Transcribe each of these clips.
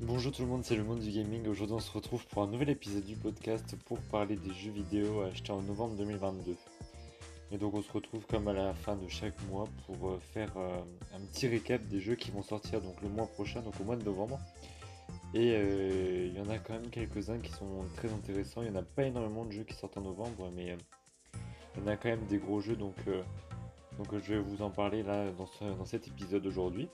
Bonjour tout le monde, c'est le monde du gaming. Aujourd'hui, on se retrouve pour un nouvel épisode du podcast pour parler des jeux vidéo achetés en novembre 2022. Et donc, on se retrouve comme à la fin de chaque mois pour euh, faire euh, un petit récap des jeux qui vont sortir donc le mois prochain, donc au mois de novembre. Et euh, il y en a quand même quelques-uns qui sont très intéressants. Il n'y en a pas énormément de jeux qui sortent en novembre, mais il y en a quand même des gros jeux. Donc, donc je vais vous en parler là dans, dans cet épisode aujourd'hui.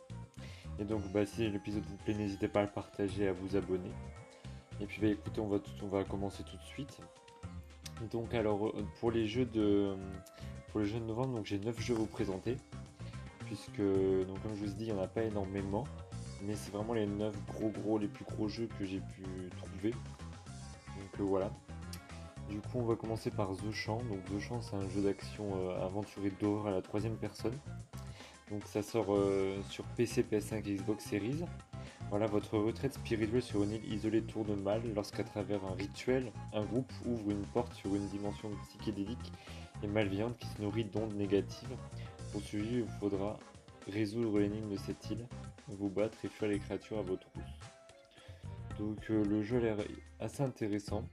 Et donc bah, si l'épisode vous plaît, n'hésitez pas à le partager, à vous abonner. Et puis bah, écoutez, on va, on va commencer tout de suite. Donc alors euh, pour les jeux de pour les jeux de novembre, j'ai 9 jeux à vous présenter. Puisque donc comme je vous dit, il n'y en a pas énormément. Mais c'est vraiment les 9 gros gros, les plus gros jeux que j'ai pu trouver. Donc euh, voilà. Du coup on va commencer par The Champ. Donc The Champ c'est un jeu d'action euh, aventuré d'horreur à la troisième personne. Donc ça sort euh, sur PC, PS5 et Xbox Series. Voilà, votre retraite spirituelle sur une île isolée tourne mal lorsqu'à travers un rituel, un groupe ouvre une porte sur une dimension psychédélique et malveillante qui se nourrit d'ondes négatives. Pour ce il faudra résoudre l'énigme de cette île, vous battre et fuir les créatures à votre trousse. Donc euh, le jeu a l'air assez intéressant.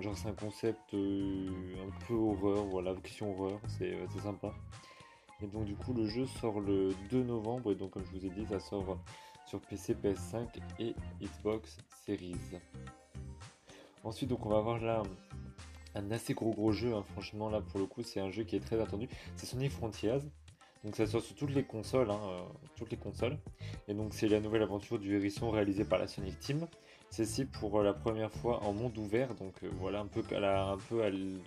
Genre c'est un concept euh, un peu horreur, voilà, question horreur, c'est sympa. Et donc du coup le jeu sort le 2 novembre et donc comme je vous ai dit ça sort sur PC, PS5 et Xbox Series. Ensuite donc on va avoir là un assez gros gros jeu, hein. franchement là pour le coup c'est un jeu qui est très attendu, c'est Sonic Frontiers. Donc ça sort sur toutes les consoles, hein, euh, toutes les consoles. Et donc c'est la nouvelle aventure du hérisson réalisée par la Sonic Team. Ceci pour euh, la première fois en monde ouvert, donc euh, voilà un peu,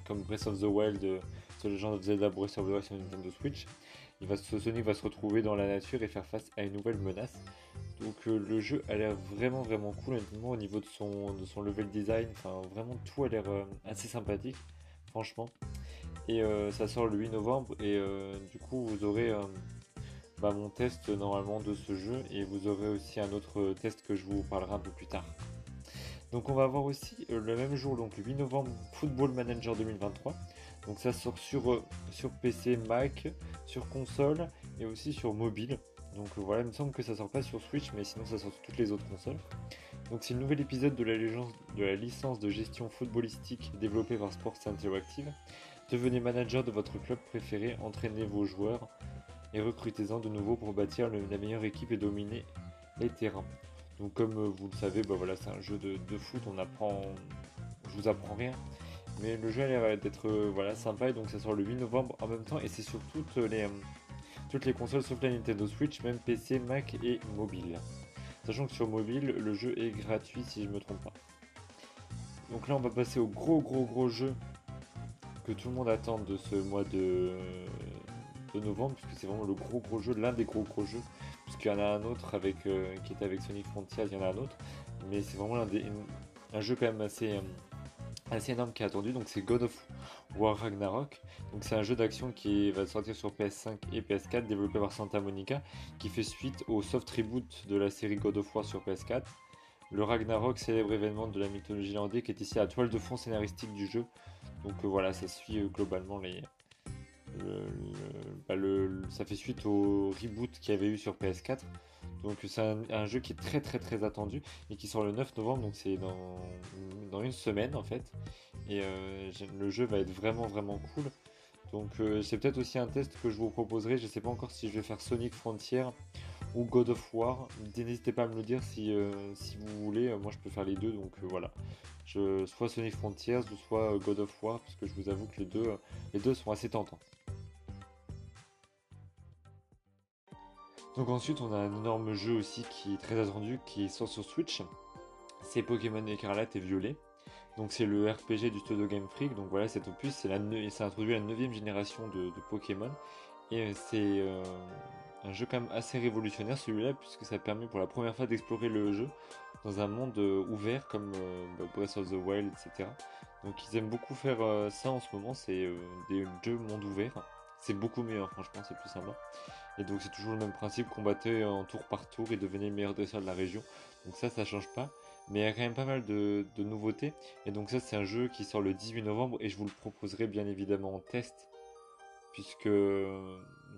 comme Breath of the Wild sur le genre de Zelda Breath of the Wild sur Nintendo Switch il va, Sonic va se retrouver dans la nature et faire face à une nouvelle menace. Donc euh, le jeu a l'air vraiment vraiment cool, au niveau de son, de son level design, enfin vraiment tout a l'air euh, assez sympathique, franchement. Et euh, ça sort le 8 novembre et du coup vous aurez bah, mon test normalement de ce jeu et vous aurez aussi un autre test que je vous parlerai un peu plus tard. Donc on va avoir aussi le même jour, donc le 8 novembre, Football Manager 2023. Donc ça sort sur, euh, sur PC, Mac, sur console et aussi sur mobile. Donc euh, voilà, il me semble que ça sort pas sur Switch, mais sinon ça sort sur toutes les autres consoles. Donc c'est le nouvel épisode de la, de la licence de gestion footballistique développée par Sports Interactive. Devenez manager de votre club préféré, entraînez vos joueurs et recrutez-en de nouveau pour bâtir la meilleure équipe et dominer les terrains. Donc comme euh, vous le savez, bah voilà, c'est un jeu de, foot, on apprend, je vous apprends rien, mais le jeu a l'air d'être euh, voilà, sympa et donc ça sort le 8 novembre en même temps et c'est sur toutes les, euh, toutes les consoles sauf la Nintendo Switch, même PC, Mac et mobile. Sachant que sur mobile, le jeu est gratuit si je me trompe pas. Donc là on va passer au gros gros gros jeu que tout le monde attend de ce mois de, de novembre, puisque c'est vraiment le gros gros jeu, l'un des gros gros jeux, puisqu'il y en a un autre avec, euh, qui était avec Sonic Frontiers, il y en a un autre, mais c'est vraiment un, jeu quand même assez, assez énorme qui est attendu, donc c'est God of War Ragnarok. Donc c'est un jeu d'action qui va sortir sur PS5 et PS4, développé par Santa Monica, qui fait suite au soft reboot de la série God of War sur PS4. Le Ragnarok, célèbre événement de la mythologie irlandaise, qui est ici à toile de fond scénaristique du jeu. Donc euh, voilà, ça suit euh, globalement les, bah, ça fait suite au reboot qu'il y avait eu sur PS4. Donc c'est un, jeu qui est très très très attendu et qui sort le 9 novembre, donc c'est dans, une semaine en fait. Et euh, le jeu va être vraiment vraiment cool. Donc euh, c'est peut-être aussi un test que je vous proposerai. Je sais pas encore si je vais faire Sonic Frontier ou God of War. N'hésitez pas à me le dire si, euh, vous voulez. Moi je peux faire les deux, donc voilà. Soit Sonic Frontiers ou soit God of War, parce que je vous avoue que les deux, les deux sont assez tentants. Donc ensuite on a un énorme jeu aussi qui est très attendu qui sort sur Switch. C'est Pokémon Écarlate et Violet. Donc c'est le RPG du studio Game Freak. Donc voilà cet opus, c'est la introduit la neuvième génération de, Pokémon. Et c'est euh, un jeu quand même assez révolutionnaire celui-là puisque ça permet pour la première fois d'explorer le jeu dans un monde euh, ouvert comme euh, bah, Breath of the Wild, etc. Donc ils aiment beaucoup faire ça en ce moment, c'est des jeux monde ouvert. C'est beaucoup hein, franchement, c'est plus sympa. Et donc c'est toujours le même principe, combattez en tour par tour et devenez le meilleur dresseur de la région. Donc ça, ça change pas. Mais il y a quand même pas mal de, nouveautés. Et donc ça, c'est un jeu qui sort le 18 novembre et je vous le proposerai bien évidemment en test. Puisque,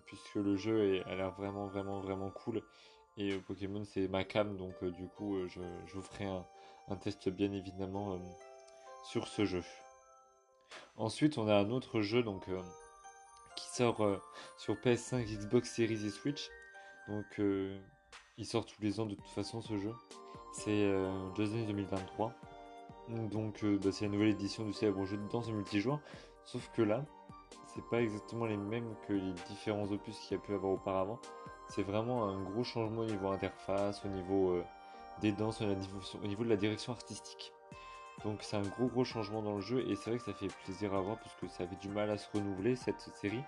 puisque le jeu a l'air vraiment, vraiment, vraiment cool. Et Pokémon c'est ma cam, donc du coup je, je, vous ferai un, un test bien évidemment sur ce jeu. Ensuite on a un autre jeu donc qui sort sur PS5, Xbox Series et Switch. Donc il sort tous les ans de toute façon ce jeu. C'est Just Dance 2023. Donc bah, c'est la nouvelle édition du célèbre jeu de danse multijoueur. Sauf que là, c'est pas exactement les mêmes que les différents opus qu'il y a pu avoir auparavant. C'est vraiment un gros changement au niveau interface, au niveau des danses, au niveau de la direction artistique. Donc c'est un gros gros changement dans le jeu et c'est vrai que ça fait plaisir à voir parce que ça avait du mal à se renouveler cette série.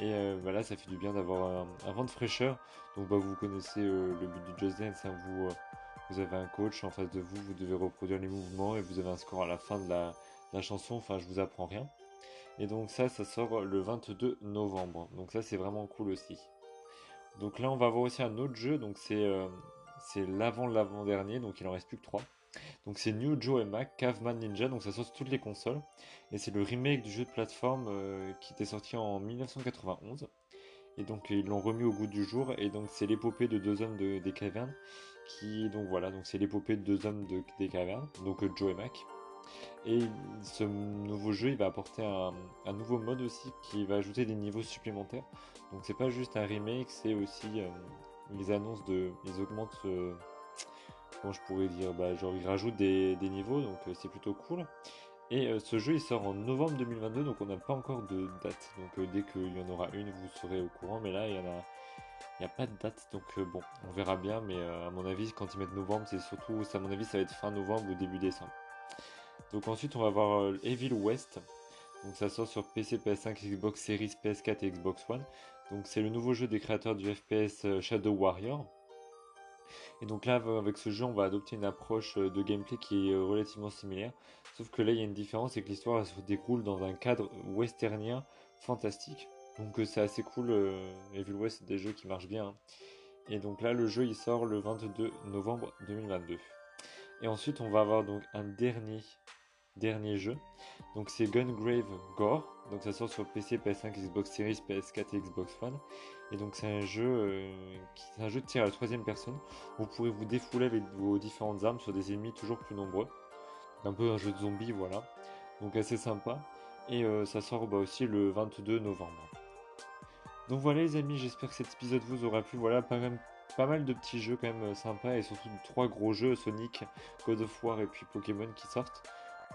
Et euh, voilà, ça fait du bien d'avoir un, vent de fraîcheur. Donc bah, vous connaissez euh, le but du Just Dance, hein. vous, euh, vous avez un coach en face de vous, vous devez reproduire les mouvements et vous avez un score à la fin de la, chanson, enfin je vous apprends rien. Et donc ça, ça sort le 22 novembre. Donc ça c'est vraiment cool aussi. Donc là on va avoir aussi un autre jeu, donc c'est c'est l'avant l'avant dernier, donc il en reste plus que 3. Donc c'est New Joe et Mac, Caveman Ninja, donc ça sort sur toutes les consoles. Et c'est le remake du jeu de plateforme euh, qui était sorti en 1991. Et donc ils l'ont remis au goût du jour. Et donc c'est l'épopée de deux hommes des cavernes. Qui, donc voilà, donc c'est l'épopée de deux hommes des cavernes, donc euh, Joe et Mac. Et ce nouveau jeu, il va apporter un, nouveau mode aussi qui va ajouter des niveaux supplémentaires. Donc c'est pas juste un remake, c'est aussi euh, ils annoncent de, ils augmentent je pourrais dire bah, Genre, ils rajoutent des, niveaux, donc euh, c'est plutôt cool. Et euh, ce jeu, il sort en novembre 2022, donc on n'a pas encore de date. Donc euh, dès qu'il y en aura une, vous serez au courant. Mais là, il y en a... Il n'y a pas de date, donc bon, on verra bien. Mais à mon avis, quand ils mettent novembre, c'est surtout, à mon avis, ça va être fin novembre ou début décembre. Donc ensuite, on va voir Evil West. Donc ça sort sur PC, PS5, Xbox Series, PS4 et Xbox One. Donc c'est le nouveau jeu des créateurs du FPS Shadow Warrior. Et donc là, avec ce jeu, on va adopter une approche euh, de gameplay qui est euh, relativement similaire. Sauf que là, il y a une différence, c'est que l'histoire se déroule dans un cadre westernien fantastique. Donc euh, c'est assez cool. Evil West, c'est des jeux qui marchent bien. Hein. Et donc là, le jeu, il sort le 22 novembre 2022. Et ensuite, on va avoir donc un dernier dernier jeu. Donc c'est Gungrave Gore. Donc ça sort sur PC, PS5, Xbox Series, PS4 et Xbox One. Et donc c'est un jeu euh, qui un jeu de tir à la troisième personne. Vous pourrez vous défouler avec vos différentes armes sur des ennemis toujours plus nombreux. Un peu un jeu de zombie, voilà. Donc assez sympa. Et euh, ça sort bah, aussi le 22 novembre. Donc voilà les amis, j'espère que cet épisode vous aura plu. Voilà, pas, pas mal de petits jeux quand même euh, sympas et surtout trois gros jeux, Sonic, God of War et puis Pokémon qui sortent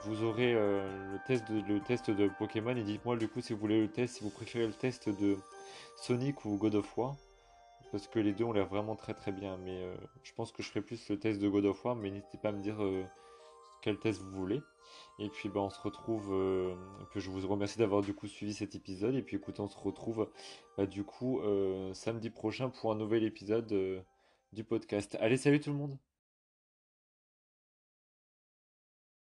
vous aurez le, test de, le test de Pokémon et dites-moi du coup si vous voulez le test, si vous préférez le test de Sonic ou God of War. Parce que les deux ont l'air vraiment très très bien. Mais euh, je pense que je ferai plus le test de God of War. Mais n'hésitez pas à me dire euh, quel test vous voulez. Et puis bah, on se retrouve. Euh, je vous remercie d'avoir du coup suivi cet épisode. Et puis écoutez, on se retrouve bah, du coup samedi prochain pour un nouvel épisode du podcast. Allez, salut tout le monde